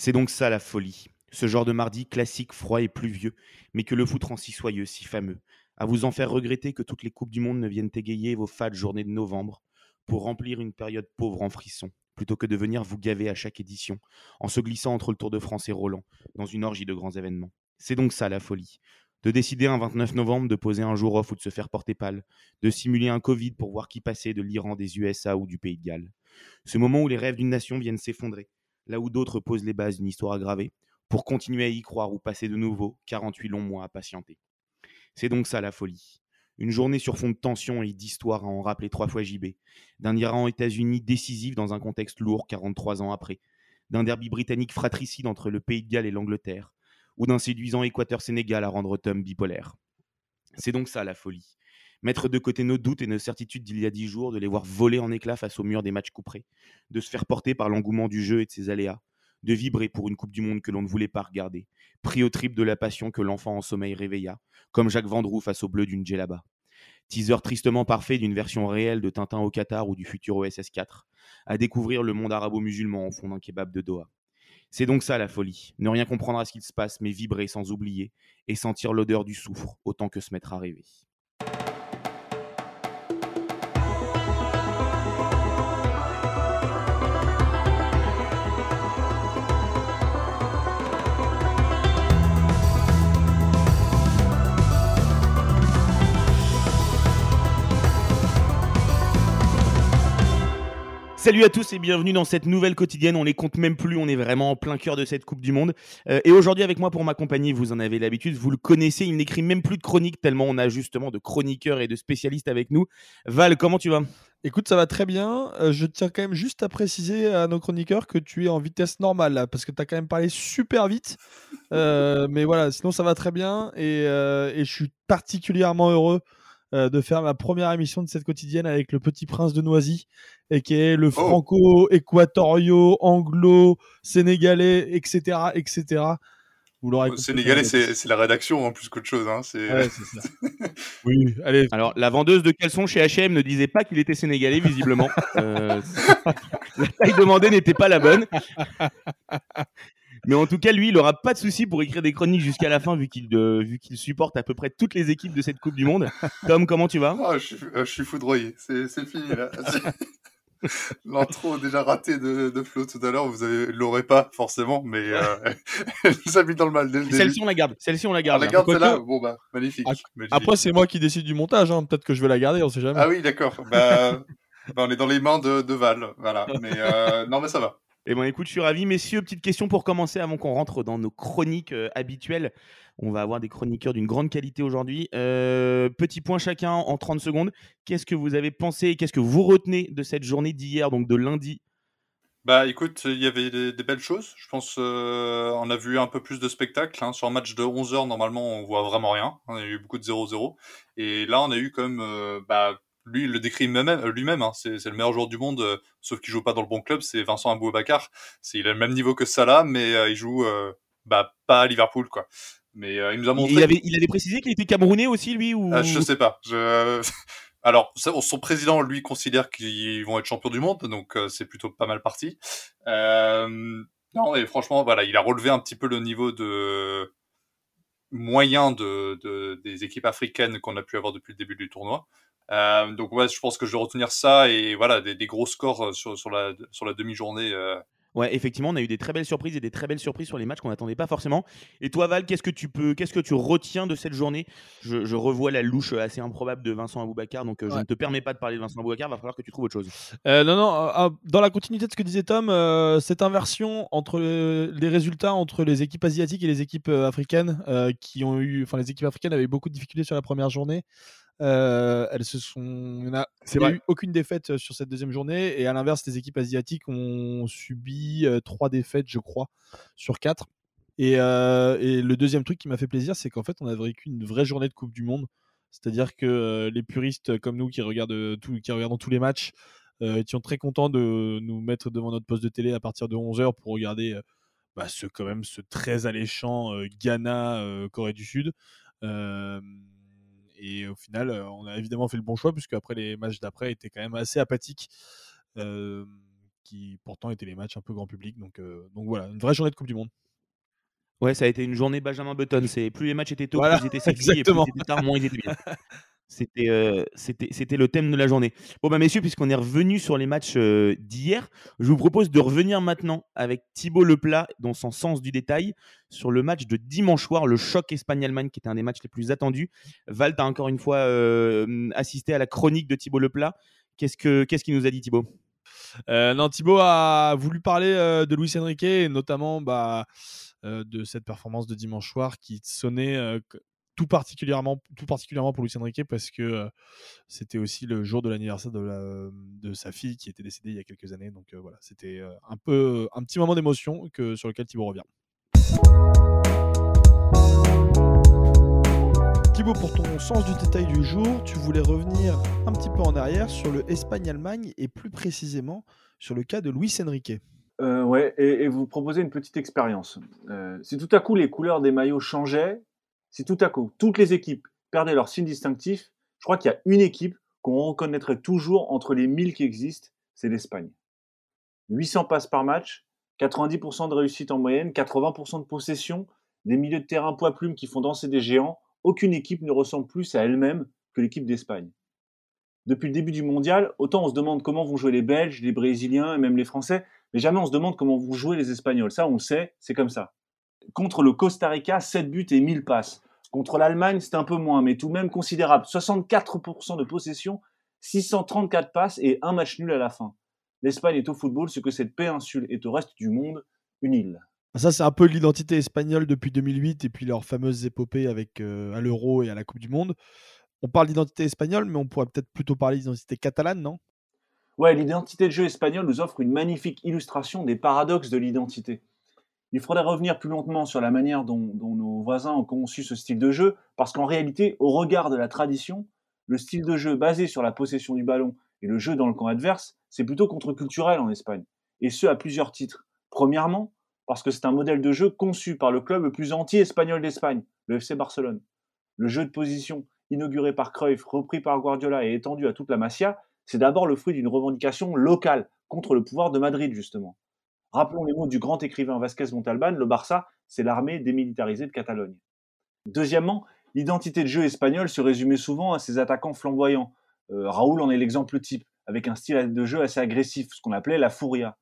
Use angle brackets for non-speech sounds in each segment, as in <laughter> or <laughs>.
C'est donc ça la folie. Ce genre de mardi classique, froid et pluvieux, mais que le foot rend si soyeux, si fameux. À vous en faire regretter que toutes les Coupes du Monde ne viennent égayer vos fades journées de novembre pour remplir une période pauvre en frissons, plutôt que de venir vous gaver à chaque édition, en se glissant entre le Tour de France et Roland, dans une orgie de grands événements. C'est donc ça la folie. De décider un 29 novembre de poser un jour off ou de se faire porter pâle, de simuler un Covid pour voir qui passait de l'Iran, des USA ou du Pays de Galles. Ce moment où les rêves d'une nation viennent s'effondrer, là où d'autres posent les bases d'une histoire aggravée, pour continuer à y croire ou passer de nouveau 48 longs mois à patienter. C'est donc ça la folie. Une journée sur fond de tension et d'histoire à en rappeler trois fois JB, d'un Iran aux États-Unis décisif dans un contexte lourd 43 ans après, d'un derby britannique fratricide entre le Pays de Galles et l'Angleterre, ou d'un séduisant Équateur-Sénégal à rendre Tom bipolaire. C'est donc ça la folie. Mettre de côté nos doutes et nos certitudes d'il y a dix jours, de les voir voler en éclats face au mur des matchs couperés, de se faire porter par l'engouement du jeu et de ses aléas, de vibrer pour une Coupe du Monde que l'on ne voulait pas regarder, pris au trip de la passion que l'enfant en sommeil réveilla, comme Jacques Vendroux face au bleu d'une djellaba. Teaser tristement parfait d'une version réelle de Tintin au Qatar ou du futur OSS 4, à découvrir le monde arabo-musulman au fond d'un kebab de Doha. C'est donc ça la folie, ne rien comprendre à ce qu'il se passe, mais vibrer sans oublier, et sentir l'odeur du soufre autant que se mettre à rêver. Salut à tous et bienvenue dans cette nouvelle quotidienne. On les compte même plus, on est vraiment en plein cœur de cette Coupe du Monde. Euh, et aujourd'hui avec moi pour m'accompagner, vous en avez l'habitude, vous le connaissez, il n'écrit même plus de chroniques tellement on a justement de chroniqueurs et de spécialistes avec nous. Val, comment tu vas? Écoute, ça va très bien. Euh, je tiens quand même juste à préciser à nos chroniqueurs que tu es en vitesse normale parce que tu as quand même parlé super vite. Euh, <laughs> mais voilà, sinon ça va très bien et, et je suis particulièrement heureux euh, de faire ma première émission de cette quotidienne avec le petit prince de Noisy, et qui est le oh. franco-équatorio, anglo-sénégalais, etc., etc. Vous l'aurez Sénégalais, c'est la rédaction en plus qu'autre chose. Hein. Ouais, ça. <laughs> oui, allez. Alors, la vendeuse de caleçons chez H&M ne disait pas qu'il était sénégalais, visiblement. euh, <laughs> la taille demandée n'était pas la bonne. Mais en tout cas, lui, il n'aura pas de souci pour écrire des chroniques jusqu'à la fin, vu qu'il vu qu'il supporte à peu près toutes les équipes de cette Coupe du Monde. Tom, comment tu vas? Oh, je, suis, euh, je, suis, foudroyé. C'est fini là. <laughs> L'intro déjà raté de, de Flo tout à l'heure, vous ne l'aurez pas forcément, mais euh, <laughs> nous a mis dans le mal Celle-ci on la garde. Celle-ci on la garde. Ah, la garde celle-là? Bon bah magnifique. Après c'est moi qui décide du montage. Hein. Peut-être que je vais la garder, on sait jamais. Ah oui d'accord. Bah, <laughs> bah, on est dans les mains de, de Val, voilà. Mais euh, non mais ça va. Eh bien, écoute, je suis ravi. Messieurs, petite question pour commencer avant qu'on rentre dans nos chroniques euh, habituelles. On va avoir des chroniqueurs d'une grande qualité aujourd'hui. Euh, petit point chacun en 30 secondes. Qu'est-ce que vous avez pensé Qu'est-ce que vous retenez de cette journée d'hier, donc de lundi? Bah écoute, il y avait des, belles choses. Je pense euh, on a vu un peu plus de spectacle. Hein. Sur un match de 11 heures, normalement, on voit vraiment rien. On a eu beaucoup de 0-0. Et là, on a eu quand même bah, lui, il le décrit euh, lui-même. Hein. C'est, le meilleur joueur du monde, euh, sauf qu'il joue pas dans le bon club. C'est Vincent Aboubakar. C'est, il a le même niveau que Salah, mais euh, il joue bah, pas à Liverpool, quoi. Mais il nous a montré. Il avait, il avait précisé qu'il était camerounais aussi, lui ou... Je sais pas. Je... <laughs> Alors, son président, lui, considère qu'ils vont être champions du monde, donc c'est plutôt pas mal parti. non, et franchement, voilà, il a relevé un petit peu le niveau de moyen de, de des équipes africaines qu'on a pu avoir depuis le début du tournoi. Euh, donc ouais, je pense que je vais retenir ça et voilà des, des gros scores euh, sur, sur la, sur la demi-journée. Euh. Ouais, effectivement, on a eu des très belles surprises et des très belles surprises sur les matchs qu'on n'attendait pas forcément. Et toi, Val, qu'est-ce que tu peux, qu'est-ce que tu retiens de cette journée? Je, je, revois la louche assez improbable de Vincent Aboubakar, donc je ne te permets pas de parler de Vincent Aboubakar. Va falloir que tu trouves autre chose. non, non. dans la continuité de ce que disait Tom, cette inversion entre les résultats entre les équipes asiatiques et les équipes africaines, qui ont eu, enfin, les équipes africaines avaient beaucoup de difficultés sur la première journée. Euh, elles se sont, il n'y a, eu aucune défaite sur cette deuxième journée. Et à l'inverse, les équipes asiatiques ont subi trois défaites, je crois, sur quatre. Et, et le deuxième truc qui m'a fait plaisir, c'est qu'en fait, on a vécu une vraie journée de Coupe du Monde. C'est-à-dire que les puristes comme nous qui regardent, tout, qui regardent tous les matchs étions très contents de nous mettre devant notre poste de télé à partir de 11h pour regarder bah, ce, quand même, ce très alléchant Ghana-Corée du Sud. Et au final, on a évidemment fait le bon choix, puisque après les matchs d'après étaient quand même assez apathiques. qui pourtant étaient les matchs un peu grand public. Donc, donc voilà, une vraie journée de Coupe du Monde. Ouais, ça a été une journée Benjamin Button. C'est plus les matchs étaient tôt, plus ils étaient sexy, et plus ils étaient tard, moins ils étaient bien. <laughs> C'était c'était le thème de la journée. Bon bah messieurs, puisqu'on est revenu sur les matchs d'hier, je vous propose de revenir maintenant avec Thibaut Leplat dans son sens du détail sur le match de dimanche soir, le choc Espagne-Allemagne qui était un des matchs les plus attendus. Val, tu encore une fois assisté à la chronique de Thibaut Leplat. Qu'est-ce que qu'est-ce qu'il nous a dit Thibaut? Non, Thibaut a voulu parler de Luis Enrique et notamment bah, de cette performance de dimanche soir qui sonnait tout particulièrement, tout particulièrement pour Luis Enrique parce que c'était aussi le jour de l'anniversaire de, de, sa fille qui était décédée il y a quelques années. Donc voilà, c'était un peu un petit moment d'émotion que sur lequel Thibaut revient. Thibaut, pour ton sens du détail du jour, tu voulais revenir un petit peu en arrière sur le Espagne-Allemagne et plus précisément sur le cas de Luis Enrique. Euh, ouais, et, vous proposez une petite expérience. Euh, si tout à coup les couleurs des maillots changeaient, si tout à coup toutes les équipes perdaient leur signe distinctif, je crois qu'il y a une équipe qu'on reconnaîtrait toujours entre les 1000 qui existent, c'est l'Espagne. 800 passes par match, 90% de réussite en moyenne, 80% de possession, des milieux de terrain poids plumes qui font danser des géants. Aucune équipe ne ressemble plus à elle-même que l'équipe d'Espagne. Depuis le début du mondial, autant on se demande comment vont jouer les Belges, les Brésiliens et même les Français, mais jamais on se demande comment vont jouer les Espagnols. Ça, on le sait, c'est comme ça. Contre le Costa Rica, 7 buts et 1000 passes. Contre l'Allemagne, c'est un peu moins, mais tout de même considérable. 64% de possession, 634 passes et un match nul à la fin. L'Espagne est au football ce que cette péninsule est au reste du monde, une île. Ça, c'est un peu l'identité espagnole depuis 2008 et puis leur fameuse épopée avec euh, à l'Euro et à la Coupe du Monde. On parle d'identité espagnole, mais on pourrait peut-être plutôt parler d'identité catalane, non? Ouais, l'identité de jeu espagnole nous offre une magnifique illustration des paradoxes de l'identité. Il faudrait revenir plus lentement sur la manière dont, nos voisins ont conçu ce style de jeu, parce qu'en réalité, au regard de la tradition, le style de jeu basé sur la possession du ballon et le jeu dans le camp adverse, c'est plutôt contre-culturel en Espagne, et ce à plusieurs titres. Premièrement, parce que c'est un modèle de jeu conçu par le club le plus anti-espagnol d'Espagne, le FC Barcelone. Le jeu de position, inauguré par Cruyff, repris par Guardiola et étendu à toute la Masia, c'est d'abord le fruit d'une revendication locale contre le pouvoir de Madrid, justement. Rappelons les mots du grand écrivain Vasquez Montalban, le Barça, c'est l'armée démilitarisée de Catalogne. Deuxièmement, l'identité de jeu espagnole se résumait souvent à ses attaquants flamboyants. Euh, Raoul en est l'exemple type, avec un style de jeu assez agressif, ce qu'on appelait la furia.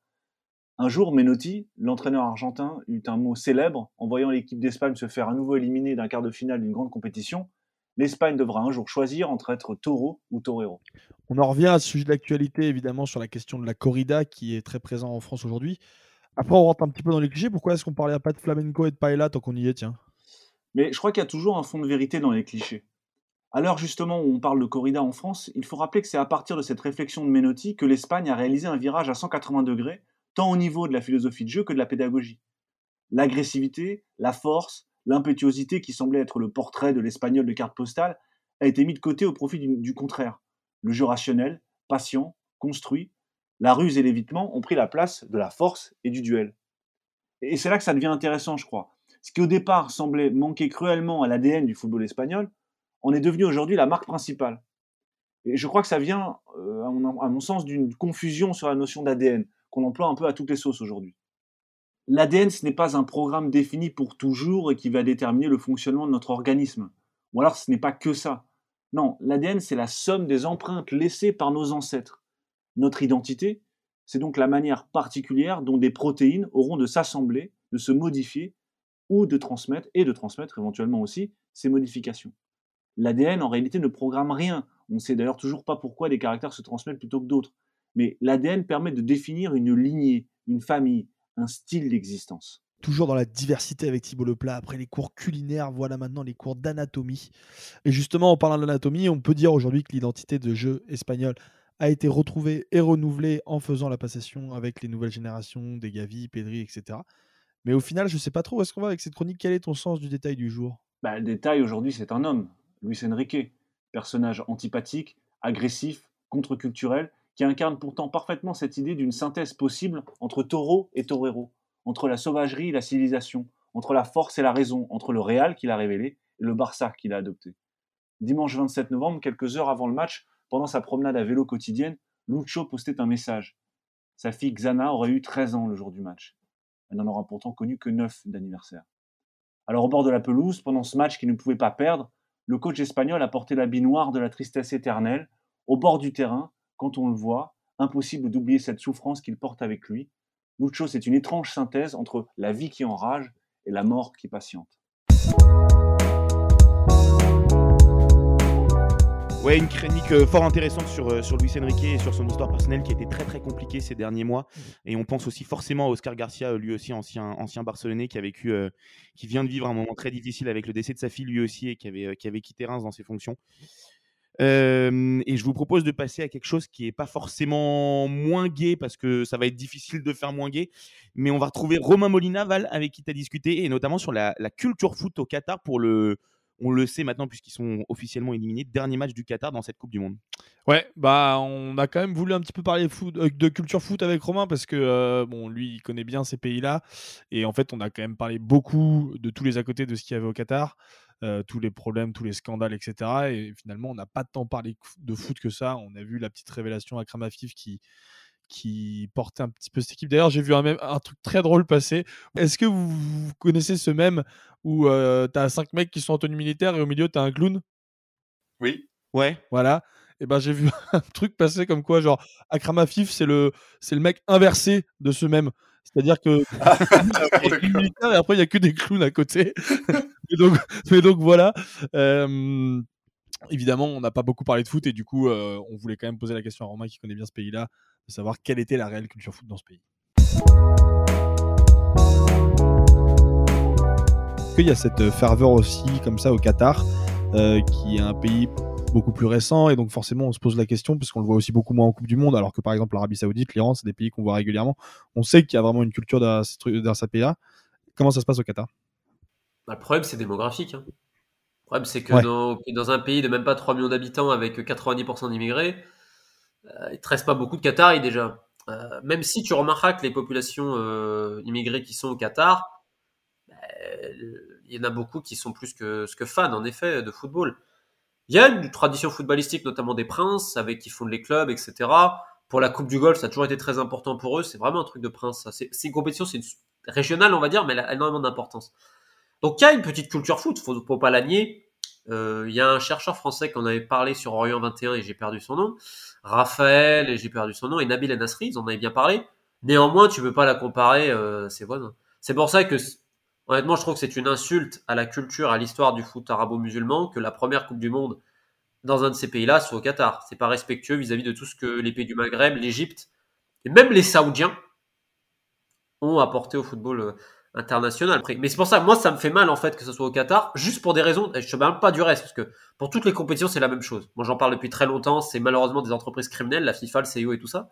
Un jour, Menotti, l'entraîneur argentin, eut un mot célèbre en voyant l'équipe d'Espagne se faire à nouveau éliminer d'un quart de finale d'une grande compétition. L'Espagne devra un jour choisir entre être taureau ou torero. On en revient à ce sujet d'actualité, évidemment, sur la question de la corrida qui est très présent en France aujourd'hui. Après, on rentre un petit peu dans les clichés. Pourquoi est-ce qu'on parlait pas de flamenco et de paella tant qu'on y est, tiens? Mais je crois qu'il y a toujours un fond de vérité dans les clichés. À l'heure justement où on parle de corrida en France, il faut rappeler que c'est à partir de cette réflexion de Menotti que l'Espagne a réalisé un virage à 180 degrés, tant au niveau de la philosophie de jeu que de la pédagogie. L'agressivité, la force, l'impétuosité qui semblait être le portrait de l'espagnol de carte postale a été mis de côté au profit du contraire le jeu rationnel, patient, construit, la ruse et l'évitement ont pris la place de la force et du duel. Et c'est là que ça devient intéressant, je crois. Ce qui au départ semblait manquer cruellement à l'ADN du football espagnol, en est devenu aujourd'hui la marque principale. Et je crois que ça vient, euh, à, mon, à mon sens, d'une confusion sur la notion d'ADN, qu'on emploie un peu à toutes les sauces aujourd'hui. L'ADN, ce n'est pas un programme défini pour toujours et qui va déterminer le fonctionnement de notre organisme. Ou alors ce n'est pas que ça. Non, l'ADN, c'est la somme des empreintes laissées par nos ancêtres. Notre identité, c'est donc la manière particulière dont des protéines auront de s'assembler, de se modifier, ou de transmettre, et de transmettre éventuellement aussi, ces modifications. L'ADN, en réalité, ne programme rien. On ne sait d'ailleurs toujours pas pourquoi des caractères se transmettent plutôt que d'autres. Mais l'ADN permet de définir une lignée, une famille, un style d'existence toujours dans la diversité avec Thibault Leplat. Après les cours culinaires, voilà maintenant les cours d'anatomie. Et justement, en parlant d'anatomie, on peut dire aujourd'hui que l'identité de jeu espagnol a été retrouvée et renouvelée en faisant la passation avec les nouvelles générations, des Gavi, Pedri, etc. Mais au final, je ne sais pas trop où est-ce qu'on va avec cette chronique. Quel est ton sens du détail du jour? Bah, Le détail aujourd'hui, c'est un homme, Luis Enrique, personnage antipathique, agressif, contre-culturel, qui incarne pourtant parfaitement cette idée d'une synthèse possible entre taureau et torero entre la sauvagerie et la civilisation, entre la force et la raison, entre le Real qu'il a révélé et le Barça qu'il a adopté. Dimanche 27 novembre, quelques heures avant le match, pendant sa promenade à vélo quotidienne, Lucho postait un message. Sa fille Xana aurait eu 13 ans le jour du match. Elle n'en aura pourtant connu que 9 d'anniversaire. Alors au bord de la pelouse, pendant ce match qu'il ne pouvait pas perdre, le coach espagnol a porté l'habit noir de la tristesse éternelle. Au bord du terrain, quand on le voit, impossible d'oublier cette souffrance qu'il porte avec lui. Lucho, c'est une étrange synthèse entre la vie qui enrage et la mort qui patiente. Ouais, une chronique euh, fort intéressante sur, euh, sur Luis Enrique et sur son histoire personnelle qui a été très très compliquée ces derniers mois. Et on pense aussi forcément à Oscar Garcia, euh, lui aussi ancien, ancien Barcelonais qui a vécu, qui vient de vivre un moment très difficile avec le décès de sa fille lui aussi et qui avait, qui avait quitté Reims dans ses fonctions. Et je vous propose de passer à quelque chose qui est pas forcément moins gay parce que ça va être difficile de faire moins gay, mais on va retrouver Romain Molina Val avec qui tu as discuté et notamment sur la, la culture foot au Qatar pour le on le sait maintenant puisqu'ils sont officiellement éliminés. Dernier match du Qatar dans cette Coupe du Monde. Ouais, bah on a quand même voulu un petit peu parler euh, de culture foot avec Romain parce que euh, bon, lui il connaît bien ces pays-là et en fait on a quand même parlé beaucoup de tous les à côté de ce qu'il y avait au Qatar. Euh, tous les problèmes, tous les scandales, etc. Et finalement, on n'a pas tant parlé de foot que ça. On a vu la petite révélation à Kramafif qui, qui portait un petit peu cette équipe. D'ailleurs, j'ai vu un, même, un truc très drôle passer. Est-ce que vous, connaissez ce même où euh, tu as cinq mecs qui sont en tenue militaire et au milieu, tu as un clown? Oui. Ouais. Voilà. Et ben j'ai vu <laughs> un truc passer comme quoi, genre, Akram Afif, c'est le, c'est le mec inversé de ce même. C'est-à-dire que <laughs> <laughs> militaire et après il y a que des clowns à côté. <laughs> mais donc voilà. Euh, évidemment, on n'a pas beaucoup parlé de foot et du coup, euh, on voulait quand même poser la question à Romain qui connaît bien ce pays-là, de savoir quelle était la réelle culture foot dans ce pays. Il y a cette ferveur aussi comme ça au Qatar, euh, qui est un pays beaucoup plus récent et donc forcément on se pose la question parce qu'on le voit aussi beaucoup moins en Coupe du Monde alors que par exemple l'Arabie Saoudite, l'Iran, c'est des pays qu'on voit régulièrement. On sait qu'il y a vraiment une culture dans ce pays-là. Comment ça se passe au Qatar? Bah, Le problème c'est démographique. Hein. Le problème, c'est que dans, un pays de même pas 3 millions d'habitants avec 90% d'immigrés, euh, il ne te reste pas beaucoup de Qataris déjà. Euh, même si tu remarqueras que les populations euh, immigrées qui sont au Qatar, bah, il y en a beaucoup qui sont plus que, que fans, en effet, de football. Il y a une tradition footballistique, notamment des princes, avec qui fondent les clubs, etc. Pour la Coupe du Golf, ça a toujours été très important pour eux. C'est vraiment un truc de prince. C'est une compétition, c'est régionale, on va dire, mais elle a énormément d'importance. Donc il y a une petite culture foot, faut, faut pas la nier. Euh, il y a un chercheur français qu'on avait parlé sur Orient 21 et j'ai perdu son nom, Raphaël et j'ai perdu son nom, et Nabil Anasri, ils en avaient bien parlé. Néanmoins, tu peux pas la comparer, euh, ses voisins. C'est pour ça que, honnêtement, je trouve que c'est une insulte à la culture, à l'histoire du foot arabo-musulman que la première Coupe du Monde dans un de ces pays-là soit au Qatar. C'est pas respectueux vis-à-vis de tout ce que les pays du Maghreb, l'Égypte et même les Saoudiens ont apporté au football euh, international. Mais c'est pour ça, moi, ça me fait mal en fait que ce soit au Qatar, juste pour des raisons. Je ne même pas du reste, parce que pour toutes les compétitions, c'est la même chose. Moi, j'en parle depuis très longtemps. C'est malheureusement des entreprises criminelles, la FIFA, le CIO et tout ça.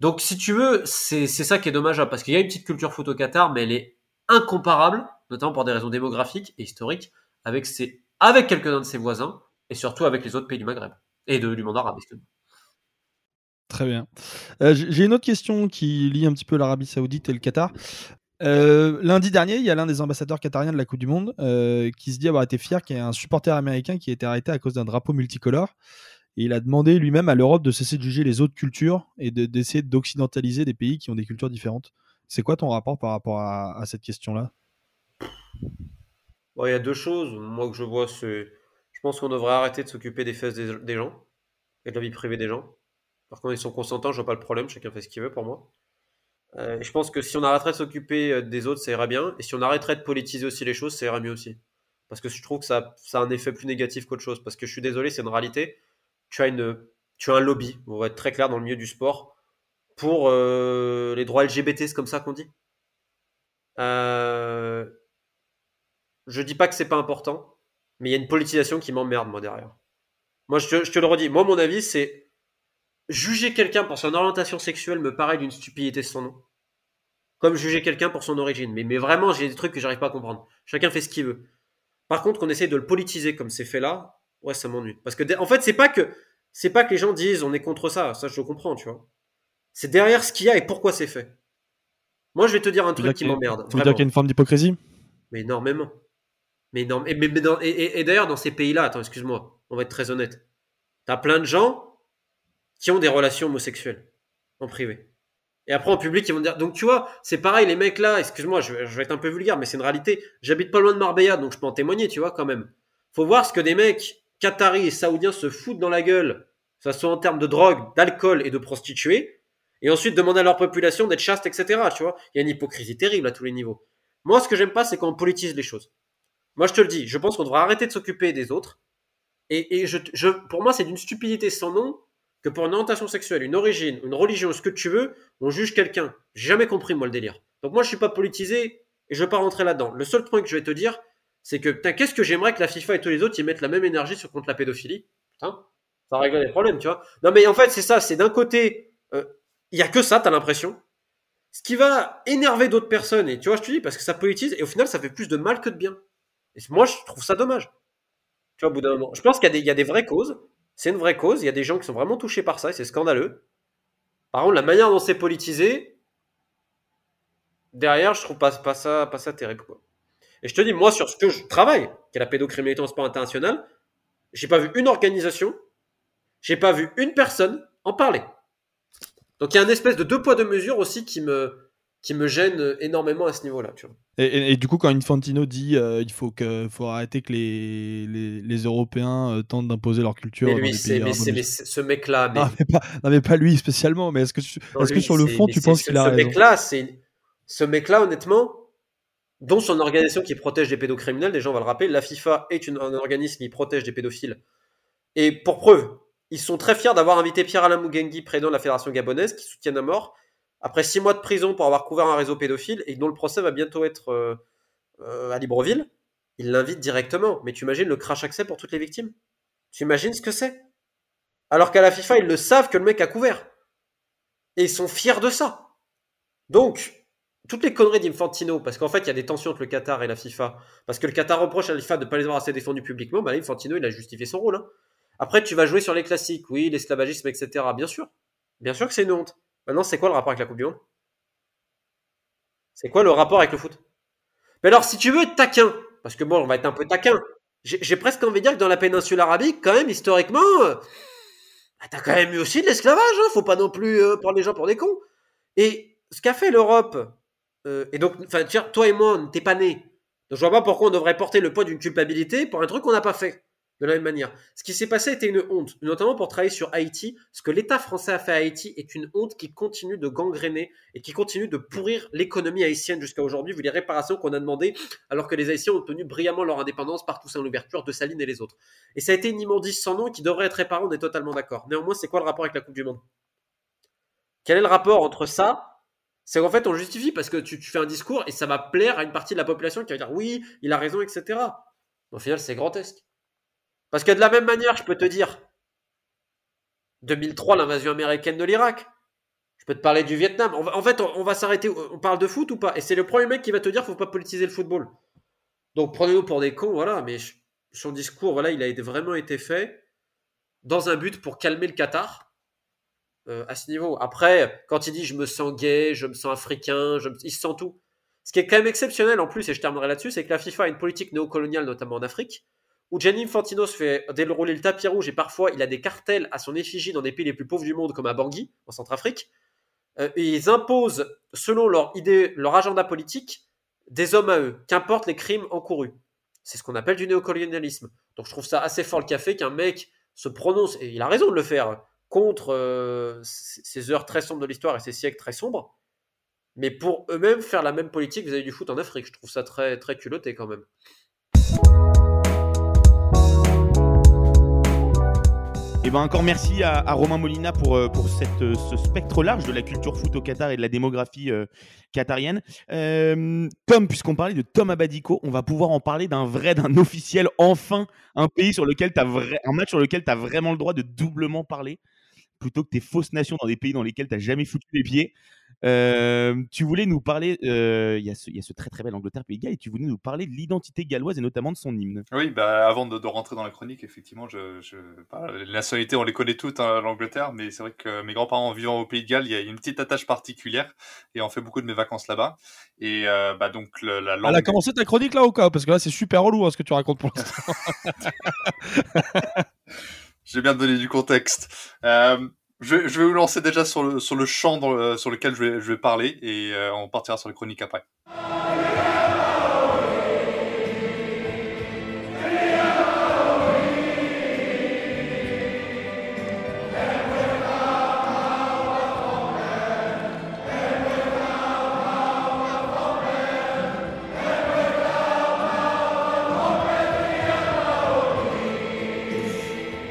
Donc, si tu veux, c'est ça qui est dommage, parce qu'il y a une petite culture foot au Qatar, mais elle est incomparable, notamment pour des raisons démographiques et historiques, avec ses, avec quelques-uns de ses voisins, et surtout avec les autres pays du Maghreb et de, du monde arabe. Très bien. Euh, j'ai une autre question qui lie un petit peu l'Arabie Saoudite et le Qatar. Euh, lundi dernier, il y a l'un des ambassadeurs qatariens de la Coupe du Monde euh, qui se dit avoir été fier qu'il y ait un supporter américain qui a été arrêté à cause d'un drapeau multicolore. Il a demandé lui-même à l'Europe de cesser de juger les autres cultures et d'essayer d'occidentaliser des pays qui ont des cultures différentes. C'est quoi ton rapport par rapport à, cette question-là? Il y a deux choses. Moi que je vois, c'est. Je pense qu'on devrait arrêter de s'occuper des fesses des, gens et de la vie privée des gens. Par contre, ils sont consentants, je vois pas le problème, chacun fait ce qu'il veut pour moi. Euh, je pense que si on arrêterait de s'occuper euh, des autres, ça irait bien. Et si on arrêterait de politiser aussi les choses, ça irait mieux aussi. Parce que je trouve que ça, a un effet plus négatif qu'autre chose. Parce que je suis désolé, c'est une réalité. Tu as, une, tu as un lobby, on va être très clair dans le milieu du sport, pour euh, les droits LGBT, c'est comme ça qu'on dit. Euh, je dis pas que c'est pas important, mais il y a une politisation qui m'emmerde, moi, derrière. Moi, je je te le redis. Moi, mon avis, c'est juger quelqu'un pour son orientation sexuelle me paraît d'une stupidité sans nom. Comme juger quelqu'un pour son origine. Mais, mais vraiment, j'ai des trucs que j'arrive pas à comprendre. Chacun fait ce qu'il veut. Par contre, qu'on essaie de le politiser comme c'est fait là, ouais, ça m'ennuie. Parce que, en fait, c'est pas que, c'est pas que les gens disent on est contre ça. Ça, je comprends, tu vois. C'est derrière ce qu'il y a et pourquoi c'est fait. Moi, je vais te dire un truc qui m'emmerde. Tu veux dire qu'il y a une forme d'hypocrisie? Mais énormément. Mais non, et, mais, et, et d'ailleurs, dans ces pays-là, attends, excuse-moi, on va être très honnête. T'as plein de gens qui ont des relations homosexuelles en privé. Et après, en public, ils vont dire. Donc, tu vois, c'est pareil, les mecs là, excuse-moi, je, vais être un peu vulgaire, mais c'est une réalité. J'habite pas loin de Marbella, donc je peux en témoigner, tu vois, quand même. Faut voir ce que des mecs qataris et saoudiens se foutent dans la gueule, que ce soit en termes de drogue, d'alcool et de prostituées, et ensuite demander à leur population d'être chaste, etc. Tu vois, il y a une hypocrisie terrible à tous les niveaux. Moi, ce que j'aime pas, c'est quand on politise les choses. Moi, je te le dis, je pense qu'on devrait arrêter de s'occuper des autres. Et, je, pour moi, c'est d'une stupidité sans nom que pour une orientation sexuelle, une origine, une religion, ce que tu veux, on juge quelqu'un. J'ai jamais compris, moi, le délire. Donc moi, je suis pas politisé et je veux pas rentrer là-dedans. Le seul point que je vais te dire, c'est que, qu'est-ce que j'aimerais que la FIFA et tous les autres, ils mettent la même énergie sur contre la pédophilie? Putain, ça règle les problèmes, tu vois. Non, mais en fait, c'est ça, c'est d'un côté, euh, il y a que ça, t'as l'impression. Ce qui va énerver d'autres personnes, et tu vois, je te dis, parce que ça politise, et au final, ça fait plus de mal que de bien. Et moi, je trouve ça dommage. Tu vois, au bout d'un moment. Je pense qu'il y, a des vraies causes. C'est une vraie cause. Il y a des gens qui sont vraiment touchés par ça et c'est scandaleux. Par contre, la manière dont c'est politisé, derrière, je trouve pas, pas, ça, pas ça terrible. Et je te dis, moi, sur ce que je travaille, qui est la pédocriminalité en sport international, j'ai pas vu une organisation, j'ai pas vu une personne en parler. Donc il y a une espèce de deux poids deux mesures aussi qui me, qui me gêne énormément à ce niveau-là. Tu vois. Et, du coup, quand Infantino dit euh, il faut, que, faut arrêter que les, les, Européens euh, tentent d'imposer leur culture. Mais lui, c'est ce mec-là. Mais... Non, mais pas, lui spécialement. Mais est-ce que, est que sur le fond, tu penses qu'il a ce mec-là, ce mec-là, honnêtement, dont son organisation qui protège des pédocriminels, des gens vont le rappeler, la FIFA est une, un organisme qui protège des pédophiles. Et pour preuve, ils sont très fiers d'avoir invité Pierre-Alain Mugengi, président de la fédération gabonaise, qui soutient à mort après six mois de prison pour avoir couvert un réseau pédophile et dont le procès va bientôt être euh, euh, à Libreville, il l'invite directement. Mais tu imagines le crash accès pour toutes les victimes? Tu imagines ce que c'est? Alors qu'à la FIFA, ils le savent que le mec a couvert. Et ils sont fiers de ça. Donc, toutes les conneries d'Infantino, parce qu'en fait, il y a des tensions entre le Qatar et la FIFA, parce que le Qatar reproche à la FIFA de ne pas les avoir assez défendus publiquement, bah Infantino, il a justifié son rôle. Hein. Après, tu vas jouer sur les classiques, oui, l'esclavagisme, etc. Bien sûr. Bien sûr que c'est une honte. Maintenant, c'est quoi le rapport avec la Coupe du Monde? C'est quoi le rapport avec le foot? Mais alors, si tu veux taquin, parce que bon, on va être un peu taquin, j'ai presque envie de dire que dans la péninsule arabique, quand même, historiquement, euh, bah, t'as quand même eu aussi de l'esclavage, hein, faut pas non plus euh, prendre les gens pour des cons. Et ce qu'a fait l'Europe, euh, et donc, enfin, toi et moi, t'es pas nés. Donc je vois pas pourquoi on devrait porter le poids d'une culpabilité pour un truc qu'on n'a pas fait de la même manière. Ce qui s'est passé était une honte, notamment pour travailler sur Haïti. Ce que l'État français a fait à Haïti est une honte qui continue de gangréner et qui continue de pourrir l'économie haïtienne jusqu'à aujourd'hui, vu les réparations qu'on a demandées, alors que les Haïtiens ont obtenu brillamment leur indépendance par Toussaint l'ouverture de Saline et les autres. Et ça a été une immondice sans nom qui devrait être réparée, on est totalement d'accord. Néanmoins, c'est quoi le rapport avec la Coupe du Monde? Quel est le rapport entre ça? C'est qu'en fait, on justifie parce que tu, tu, fais un discours et ça va plaire à une partie de la population qui va dire oui, il a raison, etc. Au final, c'est grotesque. Parce que de la même manière, je peux te dire, 2003, l'invasion américaine de l'Irak. Je peux te parler du Vietnam. en fait, on, va s'arrêter. On parle de foot ou pas? Et c'est le premier mec qui va te dire faut pas politiser le football. Donc prenez-nous pour des cons, voilà. Mais son discours, voilà, il a vraiment été fait dans un but pour calmer le Qatar euh, à ce niveau. Après, quand il dit je me sens gay, je me sens africain, je il se sent tout. Ce qui est quand même exceptionnel en plus, et je terminerai là-dessus, c'est que la FIFA a une politique néocoloniale, notamment en Afrique, où Gianni Infantino se fait dérouler le tapis rouge et parfois il a des cartels à son effigie dans des pays les plus pauvres du monde comme à Bangui, en Centrafrique. Euh, ils imposent, selon leur idée, leur agenda politique, des hommes à eux, qu'importe les crimes encourus. C'est ce qu'on appelle du néocolonialisme. Donc je trouve ça assez fort le café qu'un mec se prononce, et il a raison de le faire, contre euh, ces heures très sombres de l'histoire et ces siècles très sombres, mais pour eux-mêmes faire la même politique vis-à-vis du foot en Afrique. Je trouve ça très, très culotté quand même. Et eh ben encore merci à, Romain Molina pour, euh, euh, ce spectre large de la culture foot au Qatar et de la démographie euh, qatarienne. Tom, puisqu'on parlait de Tom Abadiko, on va pouvoir en parler d'un vrai, d'un officiel, enfin un pays sur lequel tu vrai, un match sur lequel tu as vraiment le droit de doublement parler plutôt que tes fausses nations dans des pays dans lesquels tu n'as jamais foutu les pieds. Euh, tu voulais nous parler, euh, il y, a ce très très bel Angleterre Pays Galles, et tu voulais nous parler de l'identité galloise et notamment de son hymne. Oui, bah, avant de, rentrer dans la chronique, effectivement, je, les nationalités, on les connaît toutes, hein, l'Angleterre, mais c'est vrai que mes grands-parents vivant au Pays de Galles, il y a une petite attache particulière, et on fait beaucoup de mes vacances là-bas. Et euh, bah, donc, la langue... Elle a commencé ta chronique là ou quoi? Parce que là, c'est super relou hein, ce que tu racontes pour l'instant. <laughs> J'ai bien donné du contexte. Euh, Je, vais vous lancer déjà sur le, sur le champ sur lequel je vais, je vais parler et on partira sur les chroniques après.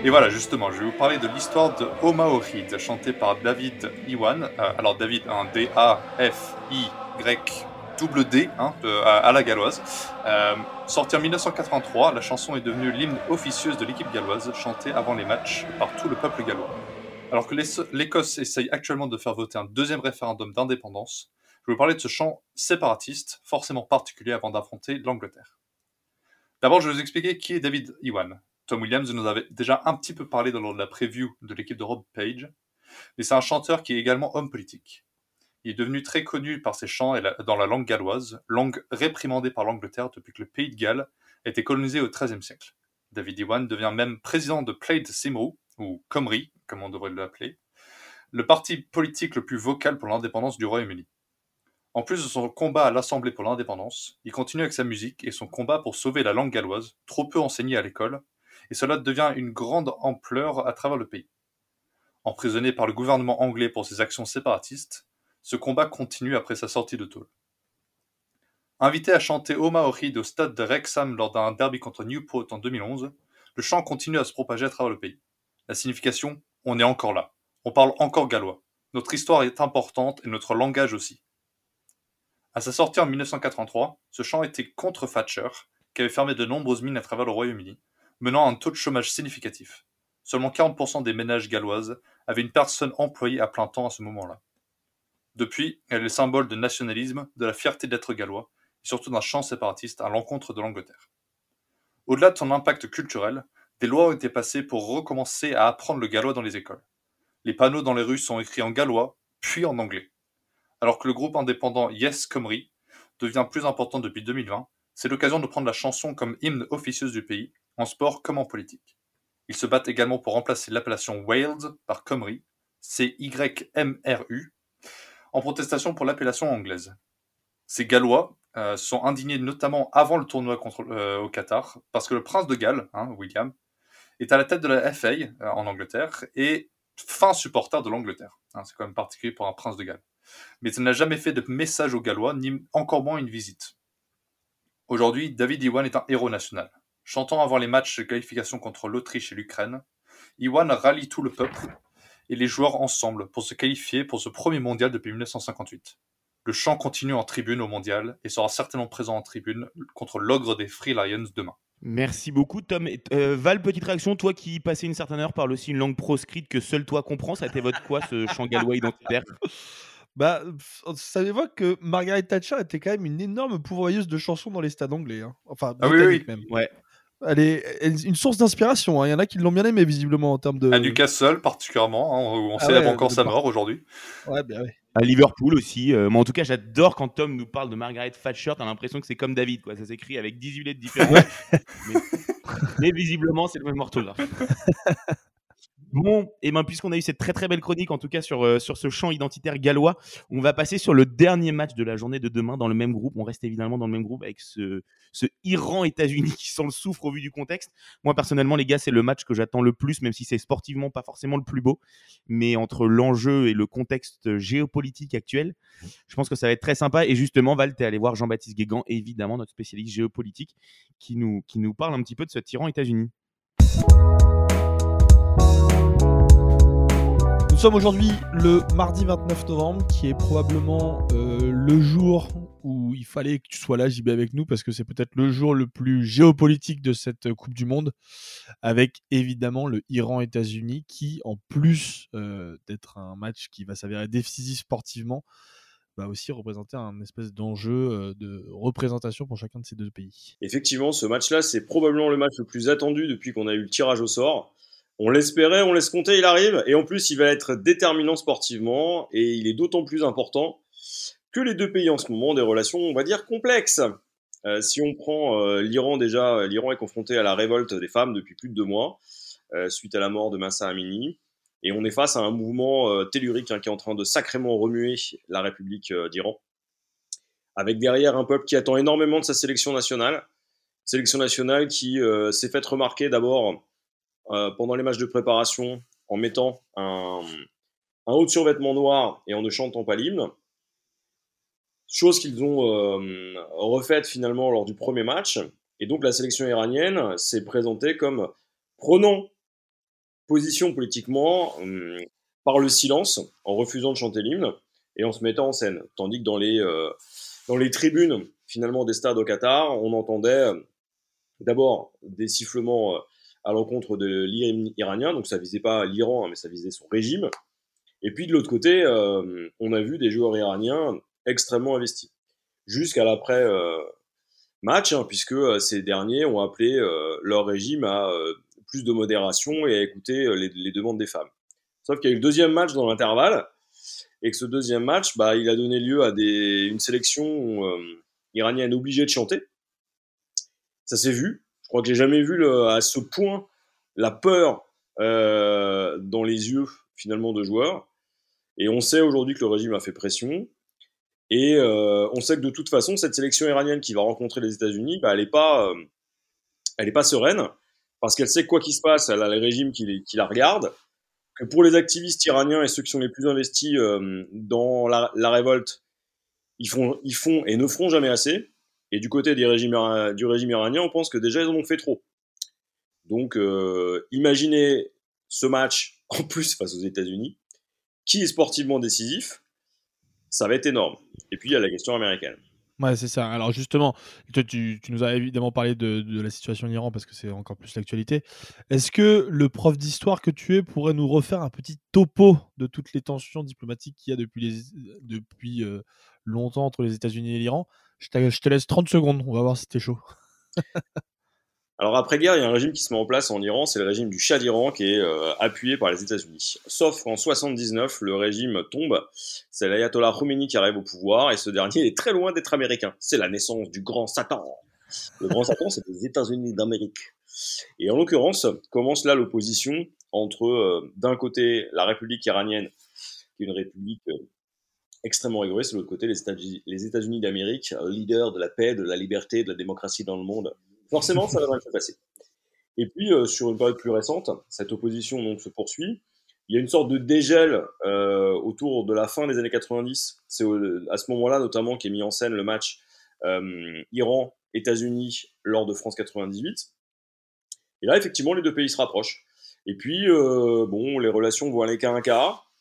Et voilà, justement, je vais vous parler de l'histoire de Omaorid, chantée par David Iwan. Euh, alors David, un D-A-F-I-Y double D, hein, à, la galloise. Euh, sortie en 1983, la chanson est devenue l'hymne officieuse de l'équipe galloise, chantée avant les matchs par tout le peuple gallois. Alors que l'Écosse essaye actuellement de faire voter un deuxième référendum d'indépendance, je vais vous parler de ce chant séparatiste, forcément particulier avant d'affronter l'Angleterre. D'abord, je vais vous expliquer qui est David Iwan. Tom Williams nous avait déjà un petit peu parlé de la preview de l'équipe de Rob Page, mais c'est un chanteur qui est également homme politique. Il est devenu très connu par ses chants dans la langue galloise, langue réprimandée par l'Angleterre depuis que le pays de Galles a été colonisé au XIIIe siècle. David Iwan devient même président de Plaid Cymru, ou Comrie, comme on devrait l'appeler, le parti politique le plus vocal pour l'indépendance du Royaume-Uni. En plus de son combat à l'Assemblée pour l'indépendance, il continue avec sa musique et son combat pour sauver la langue galloise, trop peu enseignée à l'école, et cela devient une grande ampleur à travers le pays. Emprisonné par le gouvernement anglais pour ses actions séparatistes, ce combat continue après sa sortie de tôle. Invité à chanter Oma Ohrid au stade de Wrexham lors d'un derby contre Newport en 2011, le chant continue à se propager à travers le pays. La signification On est encore là. On parle encore gallois. Notre histoire est importante et notre langage aussi. À sa sortie en 1983, ce chant était contre Thatcher, qui avait fermé de nombreuses mines à travers le Royaume-Uni, menant à un taux de chômage significatif. Seulement 40% des ménages galloises avaient une personne employée à plein temps à ce moment-là. Depuis, elle est le symbole de nationalisme, de la fierté d'être gallois, et surtout d'un chant séparatiste à l'encontre de l'Angleterre. Au-delà de son impact culturel, des lois ont été passées pour recommencer à apprendre le gallois dans les écoles. Les panneaux dans les rues sont écrits en gallois, puis en anglais. Alors que le groupe indépendant Yes Comrie devient plus important depuis 2020, c'est l'occasion de prendre la chanson comme hymne officieuse du pays en sport comme en politique. Ils se battent également pour remplacer l'appellation Wales par Comrie, C-Y-M-R-U, en protestation pour l'appellation anglaise. Ces Gallois euh, sont indignés notamment avant le tournoi euh, au Qatar, parce que le prince de Galles, hein, William, est à la tête de la FA euh, en Angleterre et fin supporter de l'Angleterre. Hein, c'est quand même particulier pour un prince de Galles. Mais il n'a jamais fait de message aux Gallois, ni encore moins une visite. Aujourd'hui, David Iwan est un héros national. Chantant avant les matchs de qualification contre l'Autriche et l'Ukraine, Iwan rallie tout le peuple et les joueurs ensemble pour se qualifier pour ce premier mondial depuis 1958. Le chant continue en tribune au mondial et sera certainement présent en tribune contre l'ogre des Free Lions demain. Merci beaucoup, Tom. Euh, Val, petite réaction, toi qui passais une certaine heure parle aussi une langue proscrite que seul toi comprends, ça a été votre quoi ce <laughs> chant gallois identitaire? Bah, ça évoque que Margaret Thatcher était quand même une énorme pourvoyeuse de chansons dans les stades anglais. Hein. Enfin, ah oui, oui. même. Ouais elle est, une source d'inspiration. Hein. Il y en a qui l'ont bien aimé visiblement en termes de. À Newcastle particulièrement, hein, où on ah célèbre encore sa mort aujourd'hui. Ouais, bien oui. À Liverpool aussi. Euh, mais en tout cas, j'adore quand Tom nous parle de Margaret Thatcher. T'as l'impression que c'est comme David, quoi. Ça s'écrit avec 18 lettres différentes. mais, mais, visiblement, c'est le même orthographe. <laughs> Bon, et ben puisqu'on a eu cette très très belle chronique en tout cas sur, euh, sur ce champ identitaire gallois, on va passer sur le dernier match de la journée de demain dans le même groupe. On reste évidemment dans le même groupe avec ce, ce Iran-États-Unis qui sent le souffre au vu du contexte. Moi personnellement les gars, c'est le match que j'attends le plus, même si c'est sportivement pas forcément le plus beau, mais entre l'enjeu et le contexte géopolitique actuel, je pense que ça va être très sympa. Et justement, Val, t'es allé voir Jean-Baptiste Guégan, évidemment notre spécialiste géopolitique, qui nous, qui nous parle un petit peu de ce tyran États-Unis. Sommes aujourd'hui le mardi 29 novembre, qui est probablement euh, le jour où il fallait que tu sois là, JB, avec nous, parce que c'est peut-être le jour le plus géopolitique de cette Coupe du Monde, avec évidemment le Iran-États-Unis, qui, en plus euh, d'être un match qui va s'avérer décisif sportivement, va aussi représenter un espèce d'enjeu euh, de représentation pour chacun de ces deux pays. Effectivement, ce match-là, c'est probablement le match le plus attendu depuis qu'on a eu le tirage au sort. On l'espérait, on laisse compter, il arrive. Et en plus, il va être déterminant sportivement. Et il est d'autant plus important que les deux pays en ce moment ont des relations, on va dire, complexes. Euh, si on prend euh, l'Iran déjà, l'Iran est confronté à la révolte des femmes depuis plus de deux mois, euh, suite à la mort de Massa Amini. Et on est face à un mouvement tellurique hein, qui est en train de sacrément remuer la République d'Iran. Avec derrière un peuple qui attend énormément de sa sélection nationale. Sélection nationale qui s'est faite remarquer d'abord pendant les matchs de préparation en mettant un, haut de survêtement noir et en ne chantant pas l'hymne. Chose qu'ils ont euh, refaite finalement lors du premier match. Et donc la sélection iranienne s'est présentée comme prenant position politiquement euh, par le silence, en refusant de chanter l'hymne et en se mettant en scène. Tandis que dans les, euh, dans les tribunes finalement des stades au Qatar, on entendait d'abord des sifflements à l'encontre de l'Iranien, donc ça visait pas l'Iran, hein, mais ça visait son régime. Et puis de l'autre côté, euh, on a vu des joueurs iraniens extrêmement investis. Jusqu'à l'après-match, hein, puisque euh, ces derniers ont appelé euh, leur régime à plus de modération et à écouter les, demandes des femmes. Sauf qu'il y a eu le deuxième match dans l'intervalle, et que ce deuxième match, bah, il a donné lieu à une sélection iranienne obligée de chanter. Ça s'est vu. Je crois que j'ai jamais vu à ce point la peur dans les yeux finalement de joueurs. Et on sait aujourd'hui que le régime a fait pression. Et euh, on sait que de toute façon, cette sélection iranienne qui va rencontrer les États-Unis, bah, elle n'est pas, euh, pas sereine, parce qu'elle sait quoi qu'il se passe, elle a le régime qui, la regarde. Que pour les activistes iraniens et ceux qui sont les plus investis euh, dans la, révolte, ils font et ne feront jamais assez. Et du côté du régime iranien, on pense que déjà ils en ont fait trop. Donc, imaginez ce match <laughs> en plus face aux États-Unis qui est sportivement décisif, ça va être énorme. Et puis il y a la question américaine. Ouais, c'est ça. Alors justement, tu, nous as évidemment parlé de, la situation en Iran parce que c'est encore plus l'actualité. Est-ce que le prof d'histoire que tu es pourrait nous refaire un petit topo de toutes les tensions diplomatiques qu'il y a depuis, depuis euh, longtemps entre les États-Unis et l'Iran? Je, te laisse 30 secondes, on va voir si t'es chaud. <laughs> Alors après-guerre, il y a un régime qui se met en place en Iran, c'est le régime du Shah d'Iran qui est euh, appuyé par les États-Unis. Sauf qu'en 79, le régime tombe, c'est l'ayatollah Khomeini qui arrive au pouvoir et ce dernier est très loin d'être américain. C'est la naissance du grand Satan. Le grand Satan, c'est les États-Unis d'Amérique. Et en l'occurrence, commence là l'opposition entre euh, d'un côté la République iranienne, qui est une république euh, extrêmement égoïste, de l'autre côté les États-Unis d'Amérique, leader de la paix, de la liberté, de la démocratie dans le monde forcément, ça va mal se passer. Et puis, euh, sur une période plus récente, cette opposition donc se poursuit. Il y a une sorte de dégel euh, autour de la fin des années 90. C'est à ce moment-là, notamment, qu'est mis en scène le match euh, Iran-États-Unis lors de France 98. Et là, effectivement, les deux pays se rapprochent. Et puis, bon, les relations vont aller qu'à un quart.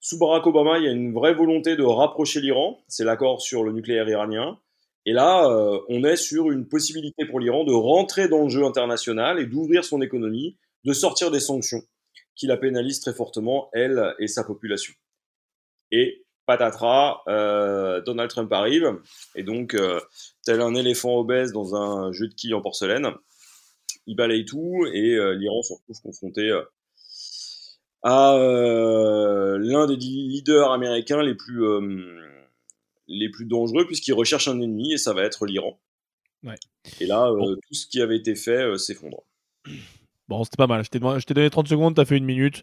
Sous Barack Obama, il y a une vraie volonté de rapprocher l'Iran. C'est l'accord sur le nucléaire iranien. Et là, euh, on est sur une possibilité pour l'Iran de rentrer dans le jeu international et d'ouvrir son économie, de sortir des sanctions qui la pénalisent très fortement, elle et sa population. Et patatras, euh, Donald Trump arrive, et donc, euh, tel un éléphant obèse dans un jeu de quilles en porcelaine, il balaye tout, et l'Iran se retrouve confronté à l'un des leaders américains les plus les plus dangereux puisqu'ils recherchent un ennemi et ça va être l'Iran. Et là, euh, tout ce qui avait été fait euh, s'effondre. <clears throat> Bon, c'était pas mal. Je t'ai donné 30 secondes, t'as fait une minute.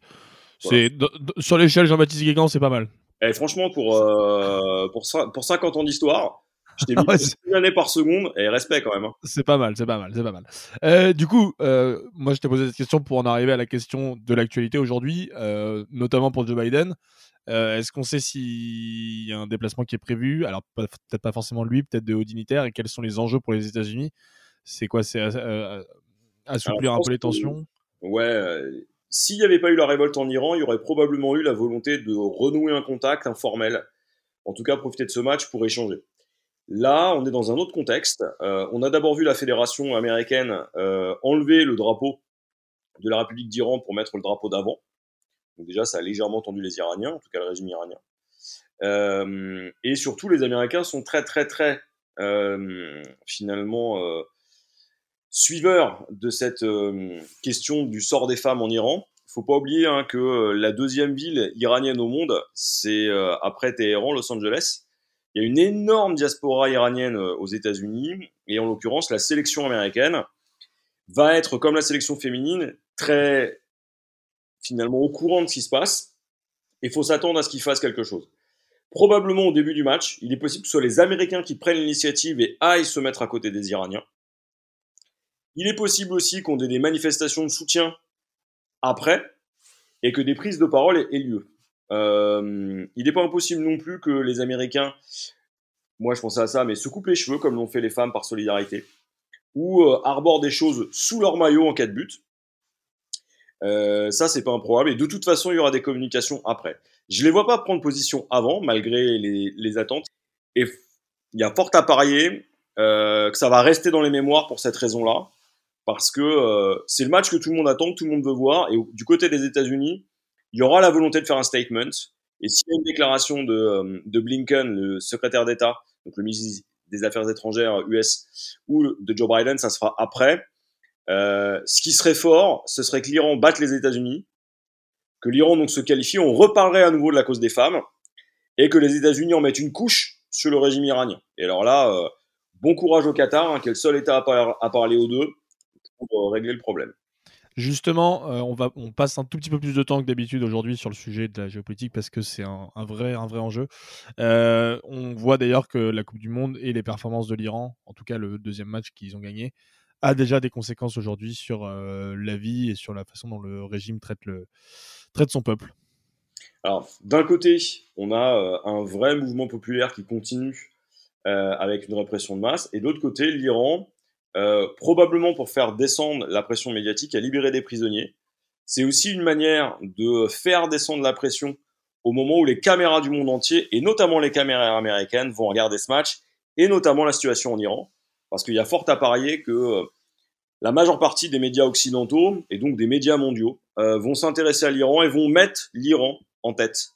C'est Sur l'échelle Jean-Baptiste Guégan, c'est pas mal. Et eh, franchement, pour, euh, pour, pour 50 ans d'histoire, je t'ai <laughs> mis une année par seconde et respect quand même. Hein. C'est pas mal, c'est pas mal, c'est pas mal. du coup, moi je t'ai posé cette question pour en arriver à la question de l'actualité aujourd'hui, notamment pour Joe Biden. Euh, est-ce qu'on sait s'il y a un déplacement qui est prévu? Alors peut-être pas forcément lui, peut-être de hauts dignitaires. Et quels sont les enjeux pour les États-Unis? C'est quoi? C'est euh, assouplir un peu les tensions? Ouais. Euh, s'il n'y avait pas eu la révolte en Iran, il y aurait probablement eu la volonté de renouer un contact informel. En tout cas, profiter de ce match pour échanger. Là, on est dans un autre contexte. on a d'abord vu la fédération américaine enlever le drapeau de la République d'Iran pour mettre le drapeau d'avant. Donc déjà, ça a légèrement tendu les Iraniens, en tout cas le régime iranien. Euh, et surtout, les Américains sont très, très, très, euh, finalement, euh, suiveurs de cette question du sort des femmes en Iran. Il faut pas oublier hein, que la deuxième ville iranienne au monde, c'est après Téhéran, Los Angeles. Il y a une énorme diaspora iranienne aux États-Unis, et en l'occurrence, la sélection américaine va être, comme la sélection féminine, très finalement au courant de ce qui se passe. Il faut s'attendre à ce qu'ils fassent quelque chose. Probablement au début du match, il est possible que ce soit les Américains qui prennent l'initiative et aillent se mettre à côté des Iraniens. Il est possible aussi qu'on ait des manifestations de soutien après et que des prises de parole aient lieu. Euh, il n'est pas impossible non plus que les Américains, moi je pensais à ça, mais se coupent les cheveux comme l'ont fait les femmes par solidarité, ou euh, arborent des choses sous leur maillot en cas de but. Euh, ça, c'est pas improbable. Et de toute façon, il y aura des communications après. Je les vois pas prendre position avant, malgré les, attentes. Et il y a fort à parier que ça va rester dans les mémoires pour cette raison-là parce que c'est le match que tout le monde attend, que tout le monde veut voir. Et du côté des États-Unis, il y aura la volonté de faire un statement. Et s'il y a une déclaration de, euh, de Blinken, le secrétaire d'État, donc le ministre des Affaires étrangères US, ou de Joe Biden, ça se fera après. Euh, ce qui serait fort, ce serait que l'Iran batte les États-Unis, que l'Iran donc se qualifie, on reparlerait à nouveau de la cause des femmes, et que les États-Unis en mettent une couche sur le régime iranien. Et alors là, euh, bon courage au Qatar, hein, qui est le seul État à, à parler aux deux, pour régler le problème. Justement, euh, on, passe un tout petit peu plus de temps que d'habitude aujourd'hui sur le sujet de la géopolitique parce que c'est un, vrai, un vrai enjeu. Euh, on voit d'ailleurs que la Coupe du Monde et les performances de l'Iran, en tout cas le deuxième match qu'ils ont gagné, a déjà des conséquences aujourd'hui sur euh, la vie et sur la façon dont le régime traite, le, traite son peuple. Alors, d'un côté, on a un vrai mouvement populaire qui continue avec une répression de masse, et de l'autre côté, l'Iran euh, probablement pour faire descendre la pression médiatique, à libérer des prisonniers. C'est aussi une manière de faire descendre la pression au moment où les caméras du monde entier, et notamment les caméras américaines, vont regarder ce match, et notamment la situation en Iran, parce qu'il y a fort à parier que euh, la majeure partie des médias occidentaux, et donc des médias mondiaux, euh, vont s'intéresser à l'Iran et vont mettre l'Iran en tête.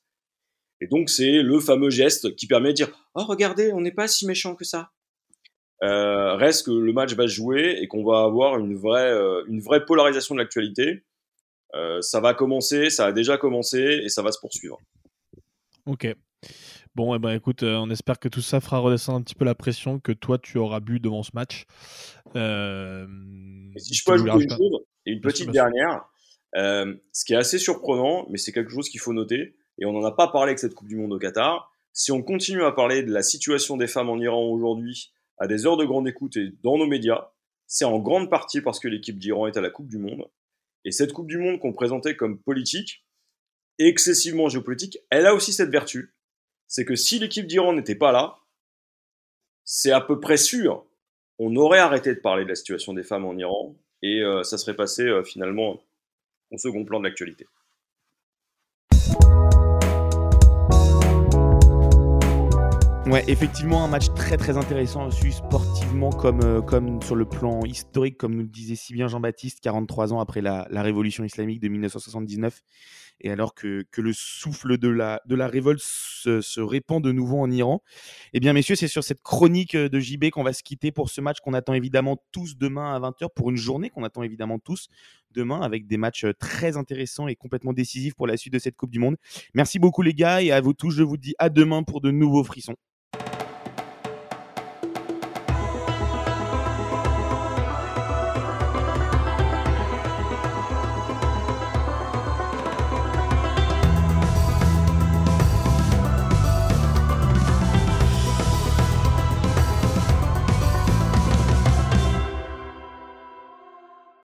Et donc c'est le fameux geste qui permet de dire ⁇ Oh regardez, on n'est pas si méchant que ça ⁇ euh, reste que le match va se jouer et qu'on va avoir une vraie, euh, une vraie polarisation de l'actualité. Euh, ça va commencer, ça a déjà commencé et ça va se poursuivre. Ok. Bon, eh ben, écoute, on espère que tout ça fera redescendre un petit peu la pression que toi tu auras bu devant ce match. Et si je peux ajouter une chose, et une petite dernière, ce qui est assez surprenant, mais c'est quelque chose qu'il faut noter, et on n'en a pas parlé avec cette Coupe du Monde au Qatar. Si on continue à parler de la situation des femmes en Iran aujourd'hui, à des heures de grande écoute et dans nos médias, c'est en grande partie parce que l'équipe d'Iran est à la Coupe du Monde. Et cette Coupe du Monde qu'on présentait comme politique, excessivement géopolitique, elle a aussi cette vertu, c'est que si l'équipe d'Iran n'était pas là, c'est à peu près sûr, on aurait arrêté de parler de la situation des femmes en Iran et euh, ça serait passé euh, finalement au second plan de l'actualité. Ouais, effectivement, un match très très intéressant aussi sportivement comme, euh, comme sur le plan historique, comme nous le disait si bien Jean-Baptiste, 43 ans après la, révolution islamique de 1979, et alors que, le souffle de la, de la révolte se, se, répand de nouveau en Iran. Eh bien, messieurs, c'est sur cette chronique de JB qu'on va se quitter pour ce match qu'on attend évidemment tous demain à 20h, pour une journée qu'on attend évidemment tous demain, avec des matchs très intéressants et complètement décisifs pour la suite de cette Coupe du Monde. Merci beaucoup les gars, et à vous tous, je vous dis à demain pour de nouveaux frissons.